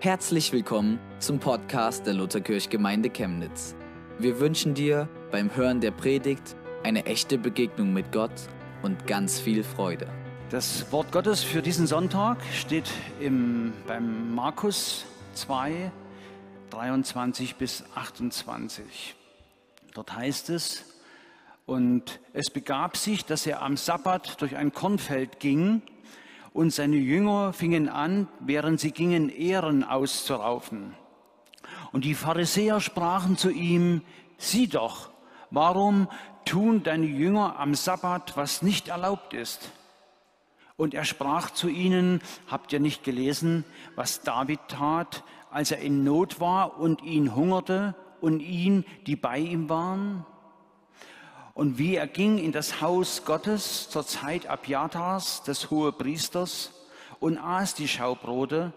Herzlich willkommen zum Podcast der Lutherkirchgemeinde Chemnitz. Wir wünschen dir beim Hören der Predigt eine echte Begegnung mit Gott und ganz viel Freude. Das Wort Gottes für diesen Sonntag steht im, beim Markus 2, 23 bis 28. Dort heißt es, und es begab sich, dass er am Sabbat durch ein Kornfeld ging, und seine Jünger fingen an, während sie gingen, Ehren auszuraufen. Und die Pharisäer sprachen zu ihm, sieh doch, warum tun deine Jünger am Sabbat, was nicht erlaubt ist? Und er sprach zu ihnen, habt ihr nicht gelesen, was David tat, als er in Not war und ihn hungerte und ihn, die bei ihm waren? Und wie er ging in das Haus Gottes zur Zeit Abiatars, des Hohepriesters, und aß die Schaubrote,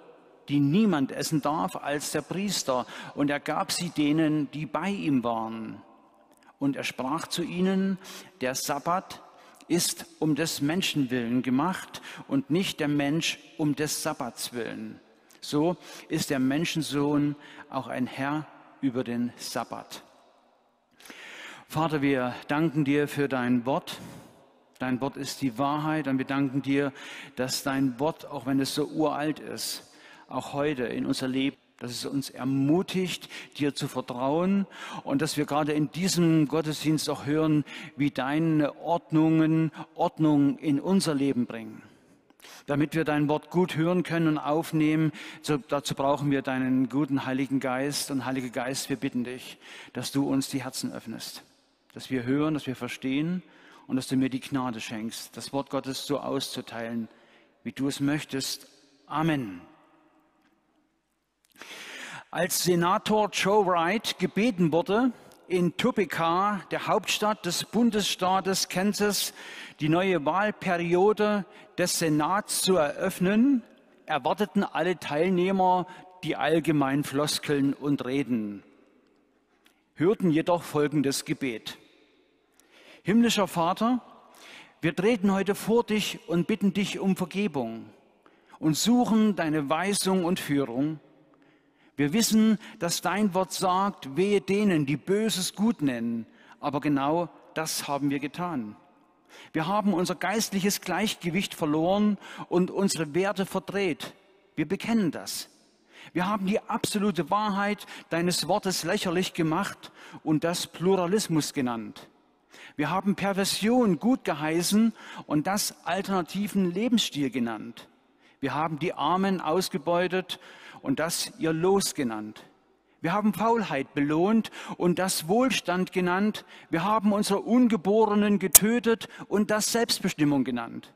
die niemand essen darf als der Priester, und er gab sie denen, die bei ihm waren. Und er sprach zu ihnen, der Sabbat ist um des Menschen willen gemacht und nicht der Mensch um des Sabbats willen. So ist der Menschensohn auch ein Herr über den Sabbat. Vater, wir danken dir für dein Wort. Dein Wort ist die Wahrheit und wir danken dir, dass dein Wort, auch wenn es so uralt ist, auch heute in unser Leben, dass es uns ermutigt, dir zu vertrauen und dass wir gerade in diesem Gottesdienst auch hören, wie deine Ordnungen Ordnung in unser Leben bringen. Damit wir dein Wort gut hören können und aufnehmen, so, dazu brauchen wir deinen guten Heiligen Geist. Und Heiliger Geist, wir bitten dich, dass du uns die Herzen öffnest dass wir hören, dass wir verstehen und dass du mir die Gnade schenkst, das Wort Gottes so auszuteilen, wie du es möchtest. Amen. Als Senator Joe Wright gebeten wurde, in Topeka, der Hauptstadt des Bundesstaates Kansas, die neue Wahlperiode des Senats zu eröffnen, erwarteten alle Teilnehmer die allgemeinen Floskeln und Reden, hörten jedoch folgendes Gebet. Himmlischer Vater, wir treten heute vor dich und bitten dich um Vergebung und suchen deine Weisung und Führung. Wir wissen, dass dein Wort sagt, wehe denen, die Böses gut nennen, aber genau das haben wir getan. Wir haben unser geistliches Gleichgewicht verloren und unsere Werte verdreht. Wir bekennen das. Wir haben die absolute Wahrheit deines Wortes lächerlich gemacht und das Pluralismus genannt. Wir haben Perversion gut geheißen und das alternativen Lebensstil genannt. Wir haben die Armen ausgebeutet und das ihr Los genannt. Wir haben Faulheit belohnt und das Wohlstand genannt. Wir haben unsere Ungeborenen getötet und das Selbstbestimmung genannt.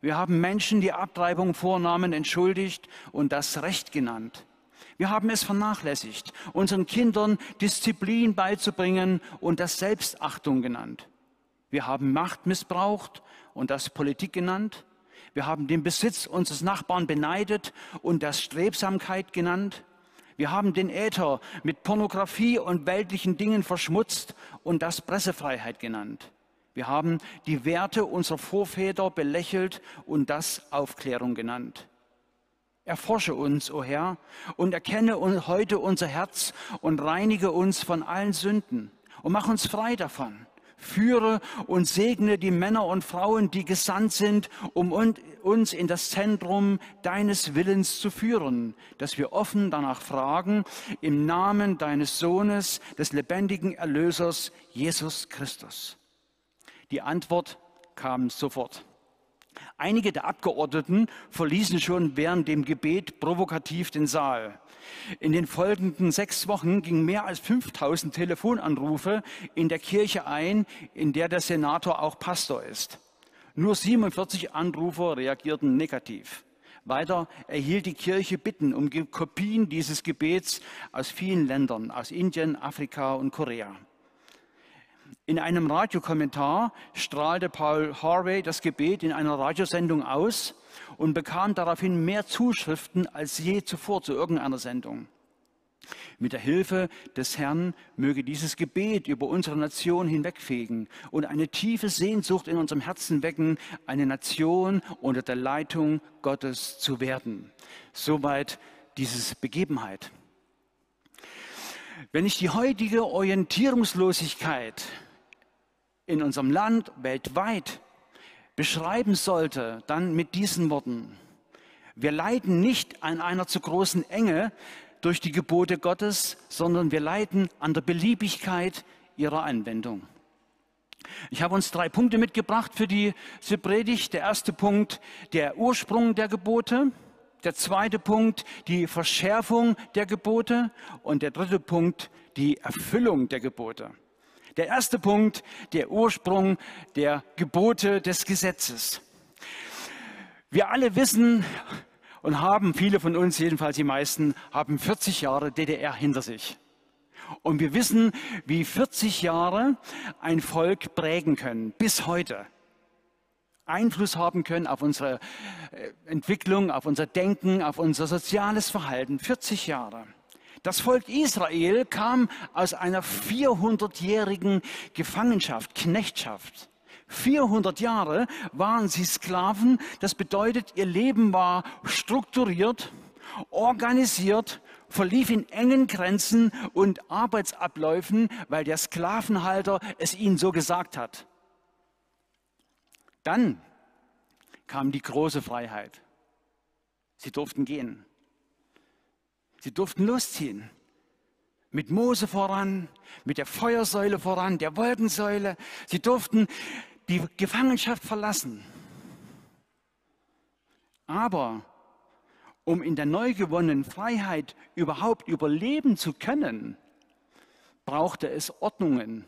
Wir haben Menschen, die Abtreibung vornahmen, entschuldigt und das Recht genannt. Wir haben es vernachlässigt, unseren Kindern Disziplin beizubringen und das Selbstachtung genannt. Wir haben Macht missbraucht und das Politik genannt. Wir haben den Besitz unseres Nachbarn beneidet und das Strebsamkeit genannt. Wir haben den Äther mit Pornografie und weltlichen Dingen verschmutzt und das Pressefreiheit genannt. Wir haben die Werte unserer Vorväter belächelt und das Aufklärung genannt. Erforsche uns, o oh Herr, und erkenne heute unser Herz und reinige uns von allen Sünden und mach uns frei davon Führe und segne die Männer und Frauen, die gesandt sind, um uns in das Zentrum deines Willens zu führen, dass wir offen danach fragen, im Namen deines Sohnes, des lebendigen Erlösers, Jesus Christus. Die Antwort kam sofort. Einige der Abgeordneten verließen schon während dem Gebet provokativ den Saal. In den folgenden sechs Wochen gingen mehr als 5000 Telefonanrufe in der Kirche ein, in der der Senator auch Pastor ist. Nur 47 Anrufer reagierten negativ. Weiter erhielt die Kirche Bitten um Kopien dieses Gebets aus vielen Ländern, aus Indien, Afrika und Korea. In einem Radiokommentar strahlte Paul Harvey das Gebet in einer Radiosendung aus und bekam daraufhin mehr Zuschriften als je zuvor zu irgendeiner Sendung. Mit der Hilfe des Herrn möge dieses Gebet über unsere Nation hinwegfegen und eine tiefe Sehnsucht in unserem Herzen wecken, eine Nation unter der Leitung Gottes zu werden. Soweit diese Begebenheit. Wenn ich die heutige Orientierungslosigkeit in unserem Land weltweit beschreiben sollte, dann mit diesen Worten. Wir leiden nicht an einer zu großen Enge durch die Gebote Gottes, sondern wir leiden an der Beliebigkeit ihrer Anwendung. Ich habe uns drei Punkte mitgebracht für diese Predigt. Der erste Punkt, der Ursprung der Gebote. Der zweite Punkt, die Verschärfung der Gebote. Und der dritte Punkt, die Erfüllung der Gebote. Der erste Punkt, der Ursprung der Gebote des Gesetzes. Wir alle wissen und haben, viele von uns, jedenfalls die meisten, haben 40 Jahre DDR hinter sich. Und wir wissen, wie 40 Jahre ein Volk prägen können, bis heute. Einfluss haben können auf unsere äh, Entwicklung, auf unser Denken, auf unser soziales Verhalten. 40 Jahre. Das Volk Israel kam aus einer 400-jährigen Gefangenschaft, Knechtschaft. 400 Jahre waren sie Sklaven. Das bedeutet, ihr Leben war strukturiert, organisiert, verlief in engen Grenzen und Arbeitsabläufen, weil der Sklavenhalter es ihnen so gesagt hat. Dann kam die große Freiheit. Sie durften gehen. Sie durften losziehen. Mit Mose voran, mit der Feuersäule voran, der Wolkensäule. Sie durften die Gefangenschaft verlassen. Aber um in der neu gewonnenen Freiheit überhaupt überleben zu können, brauchte es Ordnungen,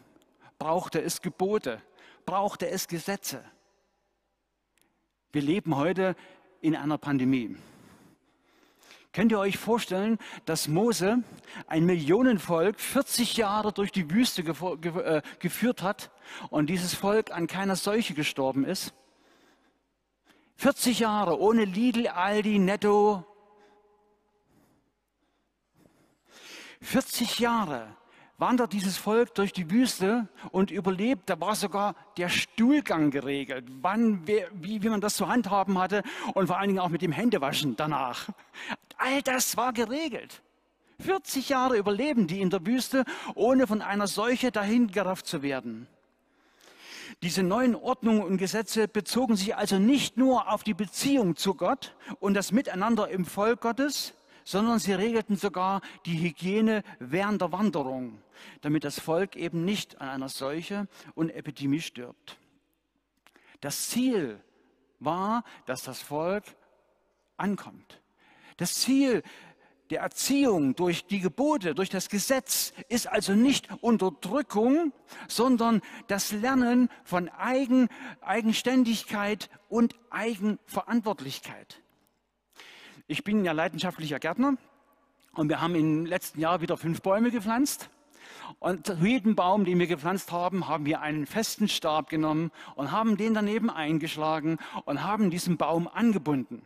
brauchte es Gebote, brauchte es Gesetze. Wir leben heute in einer Pandemie. Könnt ihr euch vorstellen, dass Mose ein Millionenvolk 40 Jahre durch die Wüste äh, geführt hat und dieses Volk an keiner Seuche gestorben ist? 40 Jahre ohne Lidl, Aldi, Netto. 40 Jahre wandert dieses Volk durch die Wüste und überlebt. Da war sogar der Stuhlgang geregelt, wann, wie, wie man das zu handhaben hatte und vor allen Dingen auch mit dem Händewaschen danach. All das war geregelt. 40 Jahre überleben die in der Wüste, ohne von einer Seuche dahingerafft zu werden. Diese neuen Ordnungen und Gesetze bezogen sich also nicht nur auf die Beziehung zu Gott und das Miteinander im Volk Gottes, sondern sie regelten sogar die Hygiene während der Wanderung, damit das Volk eben nicht an einer Seuche und Epidemie stirbt. Das Ziel war, dass das Volk ankommt. Das Ziel der Erziehung durch die Gebote, durch das Gesetz ist also nicht Unterdrückung, sondern das Lernen von Eigen, Eigenständigkeit und Eigenverantwortlichkeit. Ich bin ja leidenschaftlicher Gärtner und wir haben im letzten Jahr wieder fünf Bäume gepflanzt. Und zu jedem Baum, den wir gepflanzt haben, haben wir einen festen Stab genommen und haben den daneben eingeschlagen und haben diesen Baum angebunden.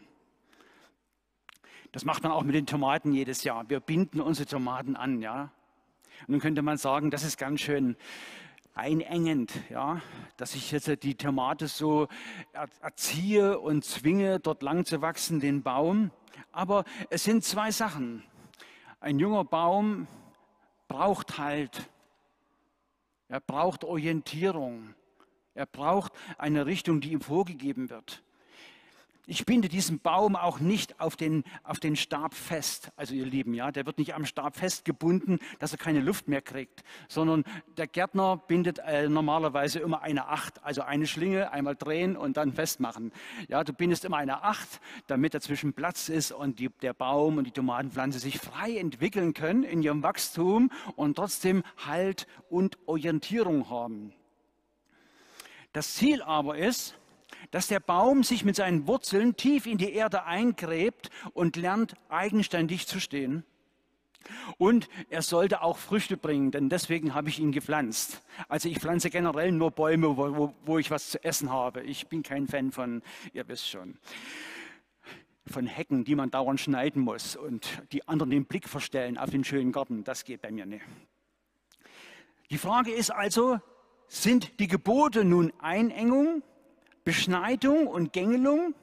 Das macht man auch mit den Tomaten jedes Jahr. Wir binden unsere Tomaten an, ja. Und nun könnte man sagen, das ist ganz schön einengend, ja, dass ich jetzt die Tomate so erziehe und zwinge, dort lang zu wachsen, den Baum. Aber es sind zwei Sachen. Ein junger Baum braucht Halt. Er braucht Orientierung. Er braucht eine Richtung, die ihm vorgegeben wird. Ich binde diesen Baum auch nicht auf den, auf den Stab fest. Also ihr Lieben, ja, der wird nicht am Stab festgebunden, dass er keine Luft mehr kriegt, sondern der Gärtner bindet äh, normalerweise immer eine Acht, also eine Schlinge, einmal drehen und dann festmachen. Ja, du bindest immer eine Acht, damit dazwischen Platz ist und die, der Baum und die Tomatenpflanze sich frei entwickeln können in ihrem Wachstum und trotzdem Halt und Orientierung haben. Das Ziel aber ist, dass der Baum sich mit seinen Wurzeln tief in die Erde eingräbt und lernt eigenständig zu stehen. Und er sollte auch Früchte bringen, denn deswegen habe ich ihn gepflanzt. Also ich pflanze generell nur Bäume, wo, wo ich was zu essen habe. Ich bin kein Fan von, ihr wisst schon, von Hecken, die man dauernd schneiden muss und die anderen den Blick verstellen auf den schönen Garten. Das geht bei mir nicht. Die Frage ist also, sind die Gebote nun Einengung Beschneidung und Gängelung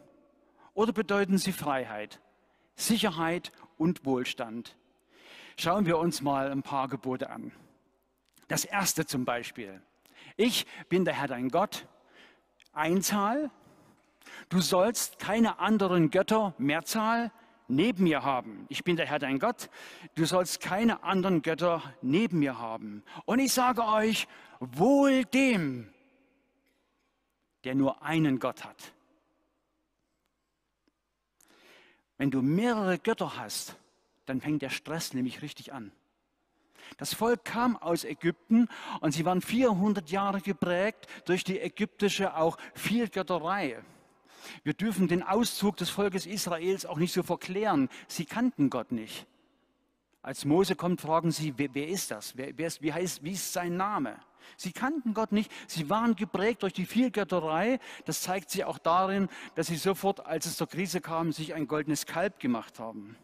oder bedeuten sie Freiheit, Sicherheit und Wohlstand. Schauen wir uns mal ein paar Gebote an. Das erste zum Beispiel. Ich bin der Herr dein Gott. Einzahl. Du sollst keine anderen Götter, Mehrzahl, neben mir haben. Ich bin der Herr dein Gott. Du sollst keine anderen Götter neben mir haben. Und ich sage euch, wohl dem, der nur einen Gott hat. Wenn du mehrere Götter hast, dann fängt der Stress nämlich richtig an. Das Volk kam aus Ägypten und sie waren 400 Jahre geprägt durch die ägyptische auch Vielgötterei. Wir dürfen den Auszug des Volkes Israels auch nicht so verklären. Sie kannten Gott nicht. Als Mose kommt, fragen sie, wer, wer ist das? Wer, wer ist, wie, heißt, wie ist sein Name? Sie kannten Gott nicht. Sie waren geprägt durch die Vielgötterei. Das zeigt sich auch darin, dass sie sofort, als es zur Krise kam, sich ein goldenes Kalb gemacht haben.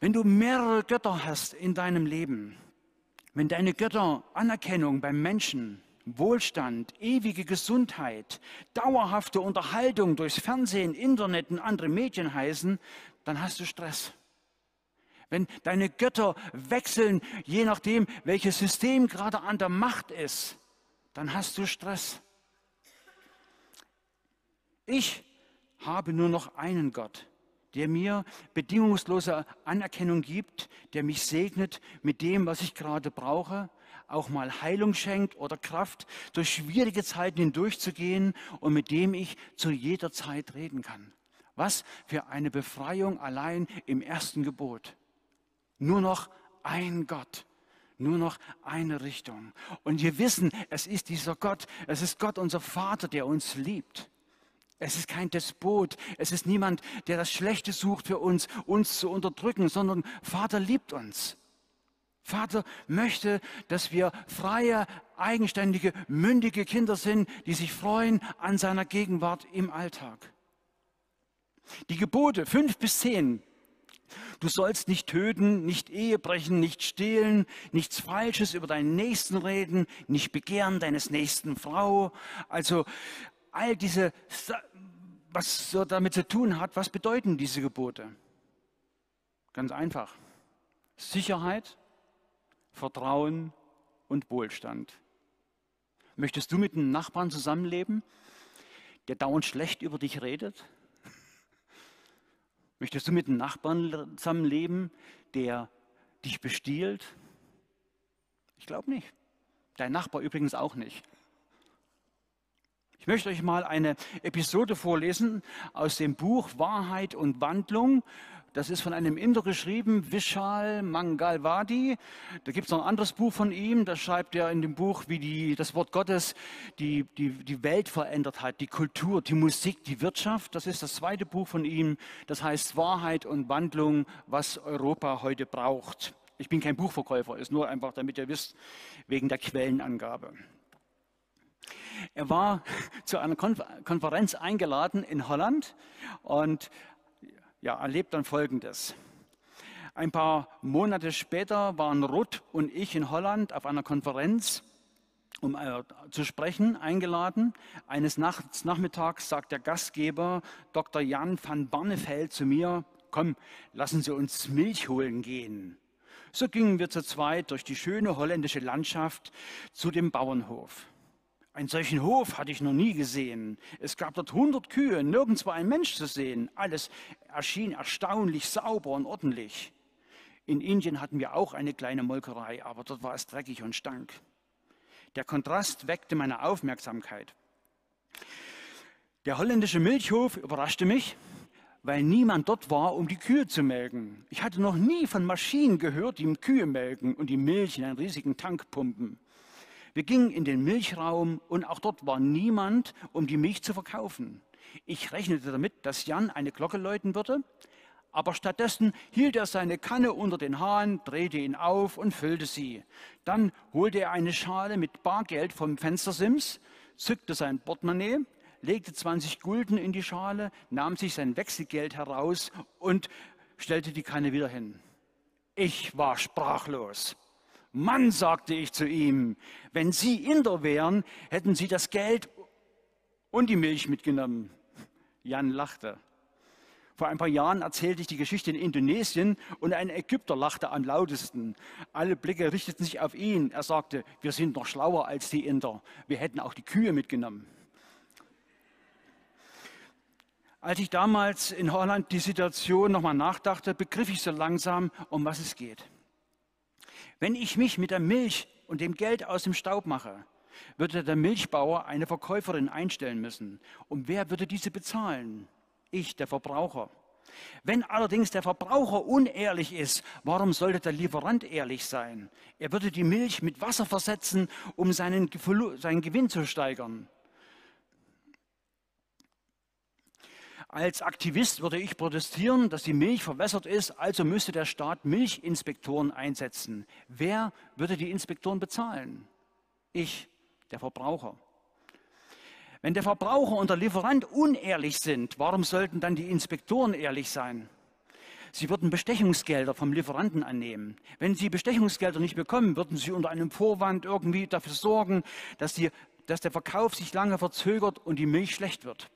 Wenn du mehrere Götter hast in deinem Leben, wenn deine Götter Anerkennung beim Menschen, Wohlstand, ewige Gesundheit, dauerhafte Unterhaltung durchs Fernsehen, Internet und andere Medien heißen, dann hast du Stress. Wenn deine Götter wechseln, je nachdem, welches System gerade an der Macht ist, dann hast du Stress. Ich habe nur noch einen Gott, der mir bedingungslose Anerkennung gibt, der mich segnet mit dem, was ich gerade brauche, auch mal Heilung schenkt oder Kraft, durch schwierige Zeiten hindurchzugehen und mit dem ich zu jeder Zeit reden kann. Was für eine Befreiung allein im ersten Gebot. Nur noch ein Gott. Nur noch eine Richtung. Und wir wissen, es ist dieser Gott, es ist Gott, unser Vater, der uns liebt. Es ist kein Despot, es ist niemand, der das Schlechte sucht für uns, uns zu unterdrücken, sondern Vater liebt uns. Vater möchte, dass wir freie, eigenständige, mündige Kinder sind, die sich freuen an seiner Gegenwart im Alltag. Die Gebote fünf bis zehn Du sollst nicht töten, nicht Ehe brechen, nicht stehlen, nichts Falsches über deinen Nächsten reden, nicht begehren deines Nächsten Frau. Also all diese, was so damit zu tun hat, was bedeuten diese Gebote? Ganz einfach. Sicherheit, Vertrauen und Wohlstand. Möchtest du mit einem Nachbarn zusammenleben, der dauernd schlecht über dich redet? Möchtest du mit einem Nachbarn zusammenleben, der dich bestiehlt? Ich glaube nicht. Dein Nachbar übrigens auch nicht. Ich möchte euch mal eine Episode vorlesen aus dem Buch Wahrheit und Wandlung das ist von einem Inder geschrieben, Vishal Mangalwadi. Da gibt es noch ein anderes Buch von ihm, da schreibt er in dem Buch, wie die, das Wort Gottes die, die, die Welt verändert hat, die Kultur, die Musik, die Wirtschaft. Das ist das zweite Buch von ihm, das heißt Wahrheit und Wandlung, was Europa heute braucht. Ich bin kein Buchverkäufer, ist nur einfach, damit ihr wisst, wegen der Quellenangabe. Er war zu einer Konferenz eingeladen in Holland und ja, erlebt dann Folgendes. Ein paar Monate später waren Ruth und ich in Holland auf einer Konferenz, um äh, zu sprechen, eingeladen. Eines Nachts, Nachmittags sagt der Gastgeber Dr. Jan van Barneveld zu mir, komm, lassen Sie uns Milch holen gehen. So gingen wir zu zweit durch die schöne holländische Landschaft zu dem Bauernhof. Einen solchen Hof hatte ich noch nie gesehen. Es gab dort hundert Kühe, nirgends war ein Mensch zu sehen. Alles erschien erstaunlich sauber und ordentlich. In Indien hatten wir auch eine kleine Molkerei, aber dort war es dreckig und stank. Der Kontrast weckte meine Aufmerksamkeit. Der holländische Milchhof überraschte mich, weil niemand dort war, um die Kühe zu melken. Ich hatte noch nie von Maschinen gehört, die Kühe melken und die Milch in einen riesigen Tank pumpen. Wir gingen in den Milchraum und auch dort war niemand, um die Milch zu verkaufen. Ich rechnete damit, dass Jan eine Glocke läuten würde, aber stattdessen hielt er seine Kanne unter den Hahn, drehte ihn auf und füllte sie. Dann holte er eine Schale mit Bargeld vom Fenstersims, zückte sein Portemonnaie, legte 20 Gulden in die Schale, nahm sich sein Wechselgeld heraus und stellte die Kanne wieder hin. Ich war sprachlos. Mann, sagte ich zu ihm, wenn Sie Inder wären, hätten Sie das Geld und die Milch mitgenommen. Jan lachte. Vor ein paar Jahren erzählte ich die Geschichte in Indonesien und ein Ägypter lachte am lautesten. Alle Blicke richteten sich auf ihn. Er sagte, wir sind noch schlauer als die Inder. Wir hätten auch die Kühe mitgenommen. Als ich damals in Holland die Situation nochmal nachdachte, begriff ich so langsam, um was es geht. Wenn ich mich mit der Milch und dem Geld aus dem Staub mache, würde der Milchbauer eine Verkäuferin einstellen müssen. Und wer würde diese bezahlen? Ich, der Verbraucher. Wenn allerdings der Verbraucher unehrlich ist, warum sollte der Lieferant ehrlich sein? Er würde die Milch mit Wasser versetzen, um seinen, seinen Gewinn zu steigern. Als Aktivist würde ich protestieren, dass die Milch verwässert ist, also müsste der Staat Milchinspektoren einsetzen. Wer würde die Inspektoren bezahlen? Ich, der Verbraucher. Wenn der Verbraucher und der Lieferant unehrlich sind, warum sollten dann die Inspektoren ehrlich sein? Sie würden Bestechungsgelder vom Lieferanten annehmen. Wenn sie Bestechungsgelder nicht bekommen, würden sie unter einem Vorwand irgendwie dafür sorgen, dass, die, dass der Verkauf sich lange verzögert und die Milch schlecht wird.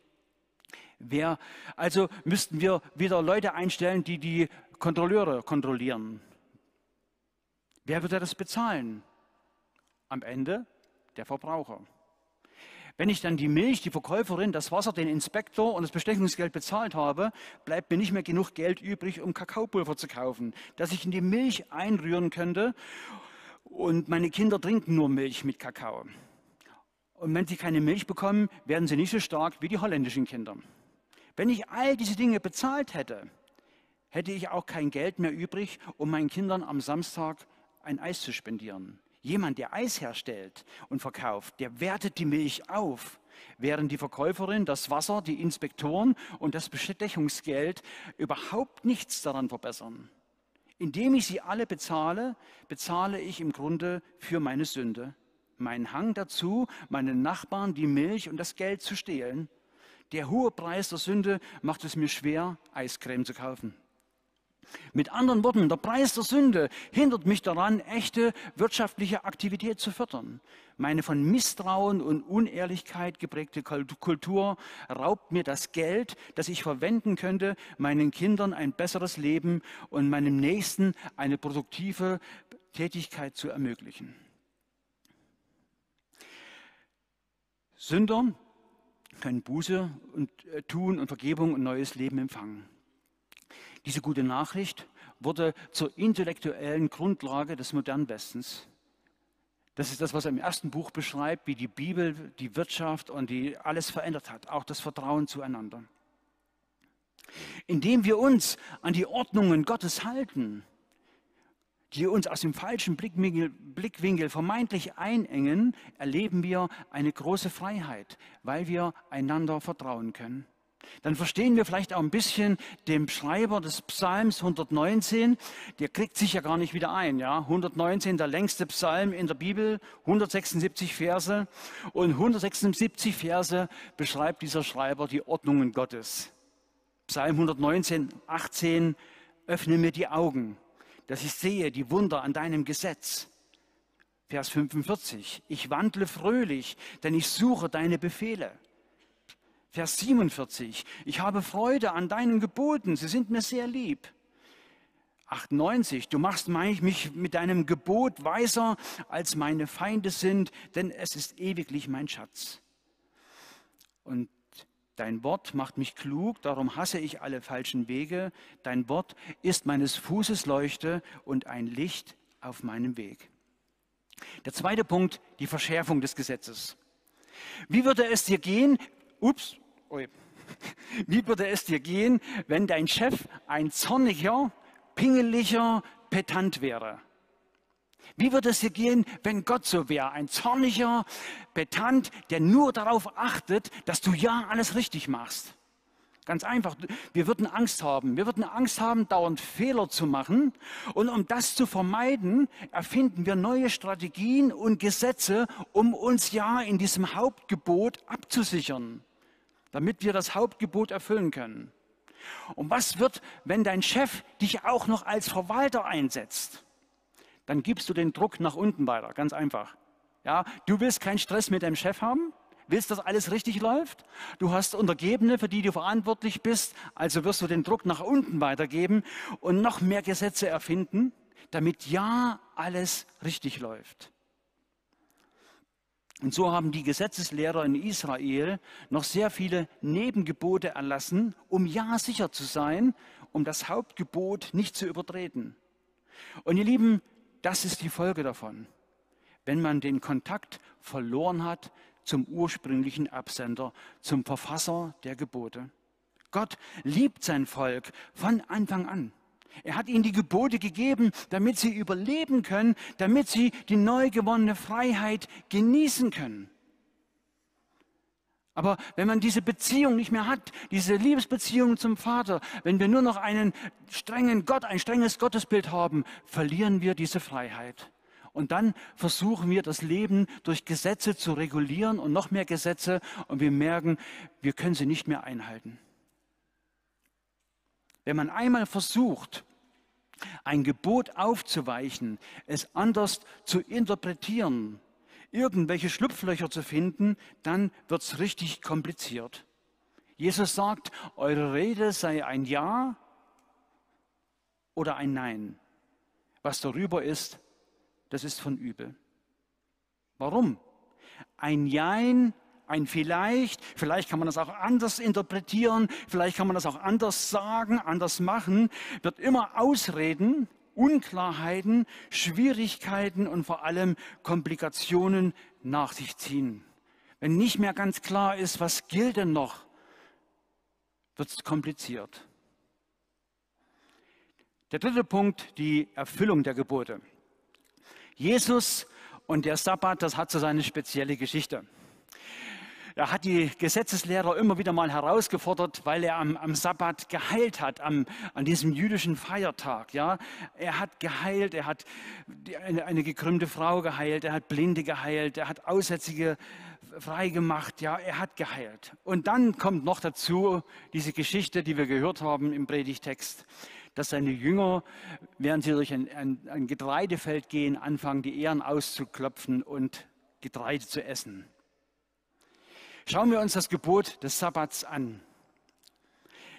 Wer, also müssten wir wieder Leute einstellen, die die Kontrolleure kontrollieren. Wer würde das bezahlen? Am Ende der Verbraucher. Wenn ich dann die Milch, die Verkäuferin, das Wasser, den Inspektor und das Bestechungsgeld bezahlt habe, bleibt mir nicht mehr genug Geld übrig, um Kakaopulver zu kaufen, das ich in die Milch einrühren könnte. Und meine Kinder trinken nur Milch mit Kakao. Und wenn sie keine Milch bekommen, werden sie nicht so stark wie die holländischen Kinder. Wenn ich all diese Dinge bezahlt hätte, hätte ich auch kein Geld mehr übrig, um meinen Kindern am Samstag ein Eis zu spendieren. Jemand, der Eis herstellt und verkauft, der wertet die Milch auf, während die Verkäuferin das Wasser, die Inspektoren und das Bestechungsgeld überhaupt nichts daran verbessern. Indem ich sie alle bezahle, bezahle ich im Grunde für meine Sünde. Mein Hang dazu, meinen Nachbarn die Milch und das Geld zu stehlen. Der hohe Preis der Sünde macht es mir schwer, Eiscreme zu kaufen. Mit anderen Worten, der Preis der Sünde hindert mich daran, echte wirtschaftliche Aktivität zu fördern. Meine von Misstrauen und Unehrlichkeit geprägte Kultur raubt mir das Geld, das ich verwenden könnte, meinen Kindern ein besseres Leben und meinem Nächsten eine produktive Tätigkeit zu ermöglichen. Sünder können Buße und, äh, tun und Vergebung und neues Leben empfangen. Diese gute Nachricht wurde zur intellektuellen Grundlage des modernen Westens. Das ist das, was er im ersten Buch beschreibt, wie die Bibel die Wirtschaft und die alles verändert hat, auch das Vertrauen zueinander. Indem wir uns an die Ordnungen Gottes halten, die uns aus dem falschen Blickwinkel, Blickwinkel vermeintlich einengen, erleben wir eine große Freiheit, weil wir einander vertrauen können dann verstehen wir vielleicht auch ein bisschen dem Schreiber des Psalms 119, der kriegt sich ja gar nicht wieder ein. Ja? 119, der längste Psalm in der Bibel, 176 Verse. Und 176 Verse beschreibt dieser Schreiber die Ordnungen Gottes. Psalm 119, 18, öffne mir die Augen, dass ich sehe die Wunder an deinem Gesetz. Vers 45, ich wandle fröhlich, denn ich suche deine Befehle. Vers 47. Ich habe Freude an deinen Geboten, sie sind mir sehr lieb. 98. Du machst mich mit deinem Gebot weiser, als meine Feinde sind, denn es ist ewiglich mein Schatz. Und dein Wort macht mich klug, darum hasse ich alle falschen Wege. Dein Wort ist meines Fußes Leuchte und ein Licht auf meinem Weg. Der zweite Punkt, die Verschärfung des Gesetzes. Wie würde es dir gehen? Ups, Ui. Wie würde es dir gehen, wenn dein Chef ein zorniger, pingeliger Petant wäre? Wie würde es dir gehen, wenn Gott so wäre? Ein zorniger Petant, der nur darauf achtet, dass du ja alles richtig machst. Ganz einfach. Wir würden Angst haben. Wir würden Angst haben, dauernd Fehler zu machen. Und um das zu vermeiden, erfinden wir neue Strategien und Gesetze, um uns ja in diesem Hauptgebot abzusichern damit wir das Hauptgebot erfüllen können. Und was wird, wenn dein Chef dich auch noch als Verwalter einsetzt? Dann gibst du den Druck nach unten weiter, ganz einfach. Ja, du willst keinen Stress mit deinem Chef haben, Willst, dass alles richtig läuft? Du hast Untergebene, für die du verantwortlich bist, also wirst du den Druck nach unten weitergeben und noch mehr Gesetze erfinden, damit ja alles richtig läuft. Und so haben die Gesetzeslehrer in Israel noch sehr viele Nebengebote erlassen, um ja sicher zu sein, um das Hauptgebot nicht zu übertreten. Und ihr Lieben, das ist die Folge davon, wenn man den Kontakt verloren hat zum ursprünglichen Absender, zum Verfasser der Gebote. Gott liebt sein Volk von Anfang an. Er hat ihnen die Gebote gegeben, damit sie überleben können, damit sie die neu gewonnene Freiheit genießen können. Aber wenn man diese Beziehung nicht mehr hat, diese Liebesbeziehung zum Vater, wenn wir nur noch einen strengen Gott, ein strenges Gottesbild haben, verlieren wir diese Freiheit. Und dann versuchen wir das Leben durch Gesetze zu regulieren und noch mehr Gesetze und wir merken, wir können sie nicht mehr einhalten. Wenn man einmal versucht, ein Gebot aufzuweichen, es anders zu interpretieren, irgendwelche Schlupflöcher zu finden, dann wird es richtig kompliziert. Jesus sagt, eure Rede sei ein Ja oder ein Nein. Was darüber ist, das ist von übel. Warum? Ein Jein ein vielleicht, vielleicht kann man das auch anders interpretieren, vielleicht kann man das auch anders sagen, anders machen, wird immer Ausreden, Unklarheiten, Schwierigkeiten und vor allem Komplikationen nach sich ziehen. Wenn nicht mehr ganz klar ist, was gilt denn noch, wird es kompliziert. Der dritte Punkt, die Erfüllung der Gebote. Jesus und der Sabbat, das hat so seine spezielle Geschichte. Er hat die Gesetzeslehrer immer wieder mal herausgefordert, weil er am, am Sabbat geheilt hat, am, an diesem jüdischen Feiertag. Ja? Er hat geheilt, er hat eine, eine gekrümmte Frau geheilt, er hat Blinde geheilt, er hat Aussätzige freigemacht, ja, er hat geheilt. Und dann kommt noch dazu diese Geschichte, die wir gehört haben im Predigtext, dass seine Jünger, während sie durch ein, ein, ein Getreidefeld gehen, anfangen, die Ehren auszuklopfen und Getreide zu essen. Schauen wir uns das Gebot des Sabbats an.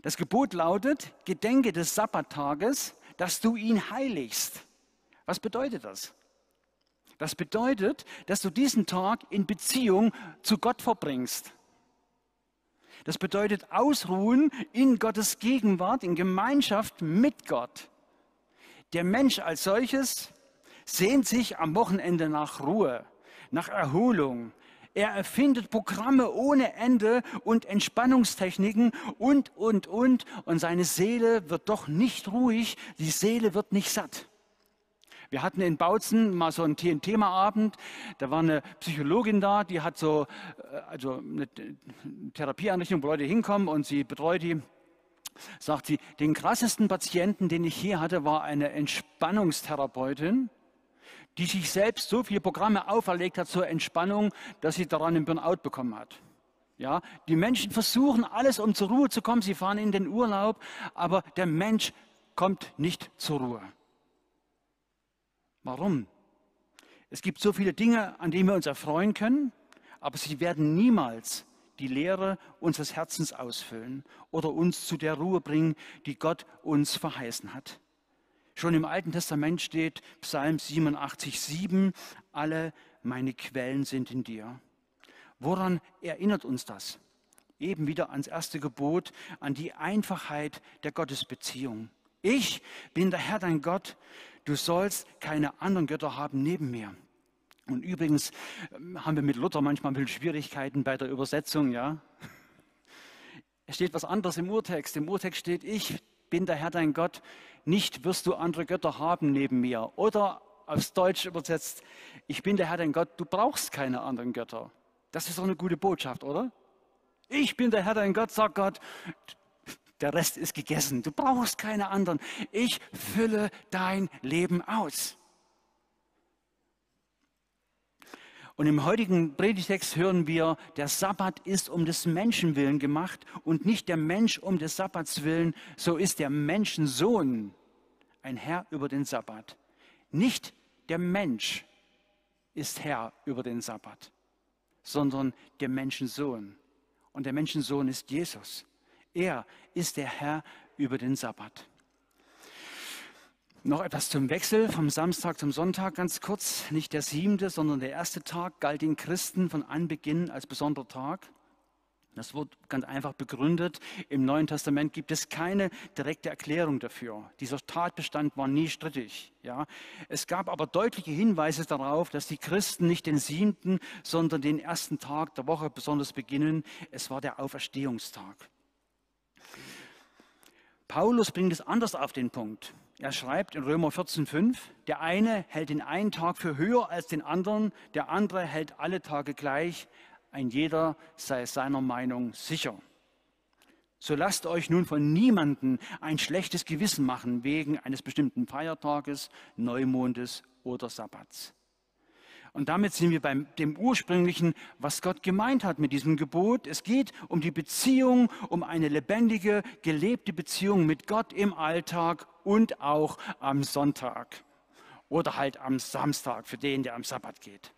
Das Gebot lautet, gedenke des Sabbattages, dass du ihn heiligst. Was bedeutet das? Das bedeutet, dass du diesen Tag in Beziehung zu Gott verbringst. Das bedeutet Ausruhen in Gottes Gegenwart, in Gemeinschaft mit Gott. Der Mensch als solches sehnt sich am Wochenende nach Ruhe, nach Erholung, er erfindet Programme ohne Ende und Entspannungstechniken und, und, und. Und seine Seele wird doch nicht ruhig, die Seele wird nicht satt. Wir hatten in Bautzen mal so einen TNT-Abend, da war eine Psychologin da, die hat so äh, also eine Therapieeinrichtung, wo Leute hinkommen und sie betreut die. Sagt sie, den krassesten Patienten, den ich hier hatte, war eine Entspannungstherapeutin die sich selbst so viele Programme auferlegt hat zur Entspannung, dass sie daran einen Burnout bekommen hat. Ja, die Menschen versuchen alles, um zur Ruhe zu kommen. Sie fahren in den Urlaub, aber der Mensch kommt nicht zur Ruhe. Warum? Es gibt so viele Dinge, an denen wir uns erfreuen können, aber sie werden niemals die Lehre unseres Herzens ausfüllen oder uns zu der Ruhe bringen, die Gott uns verheißen hat. Schon im Alten Testament steht Psalm 87, 7, alle meine Quellen sind in dir. Woran erinnert uns das? Eben wieder ans erste Gebot, an die Einfachheit der Gottesbeziehung. Ich bin der Herr dein Gott, du sollst keine anderen Götter haben neben mir. Und übrigens ähm, haben wir mit Luther manchmal ein Schwierigkeiten bei der Übersetzung, ja. Es steht was anderes im Urtext. Im Urtext steht, ich bin der Herr dein Gott, nicht wirst du andere Götter haben neben mir. Oder aufs Deutsch übersetzt, ich bin der Herr dein Gott, du brauchst keine anderen Götter. Das ist doch eine gute Botschaft, oder? Ich bin der Herr dein Gott, sagt Gott, der Rest ist gegessen. Du brauchst keine anderen. Ich fülle dein Leben aus. Und im heutigen Predigtext hören wir, der Sabbat ist um des Menschen willen gemacht und nicht der Mensch um des Sabbats willen. So ist der Menschensohn ein Herr über den Sabbat. Nicht der Mensch ist Herr über den Sabbat, sondern der Menschensohn. Und der Menschensohn ist Jesus. Er ist der Herr über den Sabbat. Noch etwas zum Wechsel vom Samstag zum Sonntag ganz kurz. Nicht der siebte, sondern der erste Tag galt den Christen von Anbeginn als besonderer Tag. Das wird ganz einfach begründet. Im Neuen Testament gibt es keine direkte Erklärung dafür. Dieser Tatbestand war nie strittig. Ja. Es gab aber deutliche Hinweise darauf, dass die Christen nicht den siebten, sondern den ersten Tag der Woche besonders beginnen. Es war der Auferstehungstag. Paulus bringt es anders auf den Punkt. Er schreibt in Römer 14,5, der eine hält den einen Tag für höher als den anderen, der andere hält alle Tage gleich, ein jeder sei seiner Meinung sicher. So lasst euch nun von niemandem ein schlechtes Gewissen machen wegen eines bestimmten Feiertages, Neumondes oder Sabbats. Und damit sind wir beim dem ursprünglichen, was Gott gemeint hat mit diesem Gebot. Es geht um die Beziehung, um eine lebendige, gelebte Beziehung mit Gott im Alltag und auch am Sonntag oder halt am Samstag für den, der am Sabbat geht.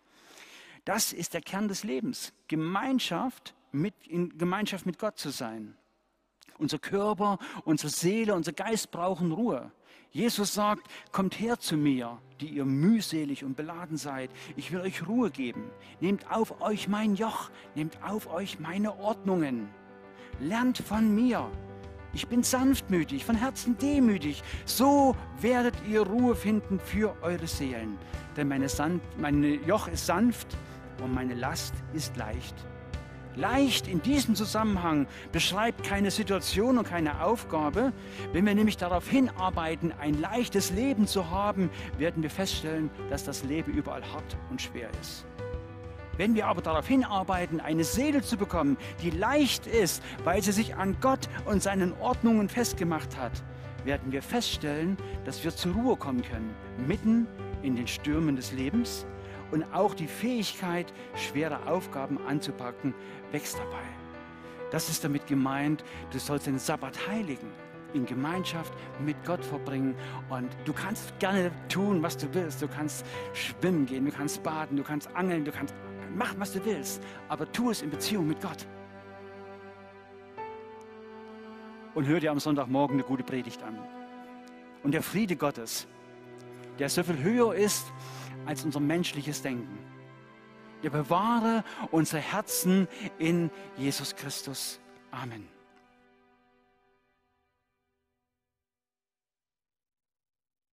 Das ist der Kern des Lebens. Gemeinschaft mit, in Gemeinschaft mit Gott zu sein. Unser Körper, unsere Seele, unser Geist brauchen Ruhe. Jesus sagt, kommt her zu mir, die ihr mühselig und beladen seid. Ich will euch Ruhe geben. Nehmt auf euch mein Joch, nehmt auf euch meine Ordnungen. Lernt von mir. Ich bin sanftmütig, von Herzen demütig. So werdet ihr Ruhe finden für eure Seelen. Denn meine, Sand, meine Joch ist sanft und meine Last ist leicht. Leicht in diesem Zusammenhang beschreibt keine Situation und keine Aufgabe. Wenn wir nämlich darauf hinarbeiten, ein leichtes Leben zu haben, werden wir feststellen, dass das Leben überall hart und schwer ist. Wenn wir aber darauf hinarbeiten, eine Seele zu bekommen, die leicht ist, weil sie sich an Gott und seinen Ordnungen festgemacht hat, werden wir feststellen, dass wir zur Ruhe kommen können, mitten in den Stürmen des Lebens und auch die Fähigkeit, schwere Aufgaben anzupacken, wächst dabei. Das ist damit gemeint, du sollst den Sabbat heiligen, in Gemeinschaft mit Gott verbringen und du kannst gerne tun, was du willst. Du kannst schwimmen gehen, du kannst baden, du kannst angeln, du kannst machen, was du willst, aber tu es in Beziehung mit Gott. Und hör dir am Sonntagmorgen eine gute Predigt an. Und der Friede Gottes, der so viel höher ist als unser menschliches Denken. Er bewahre unsere Herzen in Jesus Christus. Amen.